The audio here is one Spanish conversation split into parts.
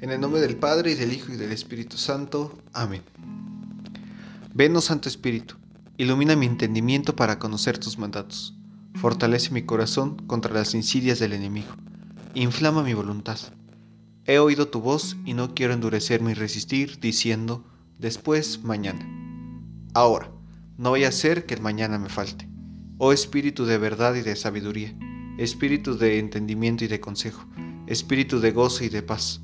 En el nombre del Padre y del Hijo y del Espíritu Santo. Amén. Ven, oh Santo Espíritu, ilumina mi entendimiento para conocer tus mandatos. Fortalece mi corazón contra las insidias del enemigo. Inflama mi voluntad. He oído tu voz y no quiero endurecerme y resistir, diciendo, después, mañana. Ahora, no vaya a ser que el mañana me falte. Oh Espíritu de verdad y de sabiduría, Espíritu de entendimiento y de consejo, Espíritu de gozo y de paz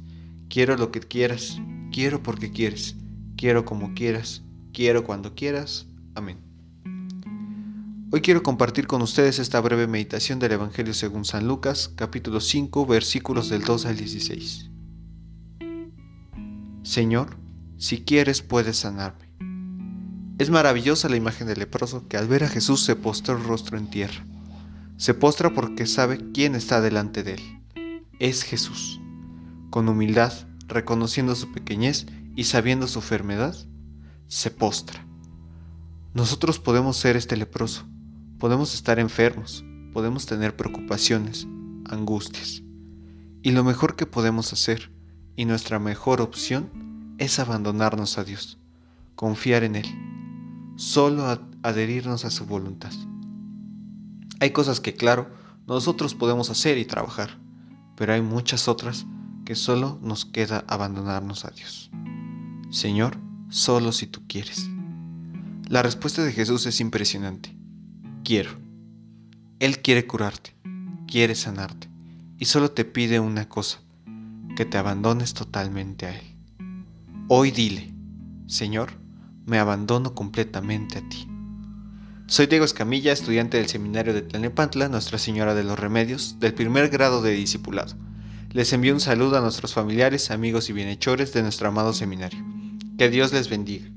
Quiero lo que quieras, quiero porque quieres, quiero como quieras, quiero cuando quieras. Amén. Hoy quiero compartir con ustedes esta breve meditación del Evangelio según San Lucas, capítulo 5, versículos del 2 al 16. Señor, si quieres puedes sanarme. Es maravillosa la imagen del leproso que al ver a Jesús se postra el rostro en tierra. Se postra porque sabe quién está delante de él. Es Jesús con humildad, reconociendo su pequeñez y sabiendo su enfermedad, se postra. Nosotros podemos ser este leproso, podemos estar enfermos, podemos tener preocupaciones, angustias. Y lo mejor que podemos hacer, y nuestra mejor opción, es abandonarnos a Dios, confiar en Él, solo adherirnos a su voluntad. Hay cosas que, claro, nosotros podemos hacer y trabajar, pero hay muchas otras que solo nos queda abandonarnos a Dios. Señor, solo si tú quieres. La respuesta de Jesús es impresionante. Quiero. Él quiere curarte, quiere sanarte, y solo te pide una cosa, que te abandones totalmente a Él. Hoy dile, Señor, me abandono completamente a ti. Soy Diego Escamilla, estudiante del seminario de Tlalnepantla, Nuestra Señora de los Remedios, del primer grado de discipulado. Les envío un saludo a nuestros familiares, amigos y bienhechores de nuestro amado seminario. Que Dios les bendiga.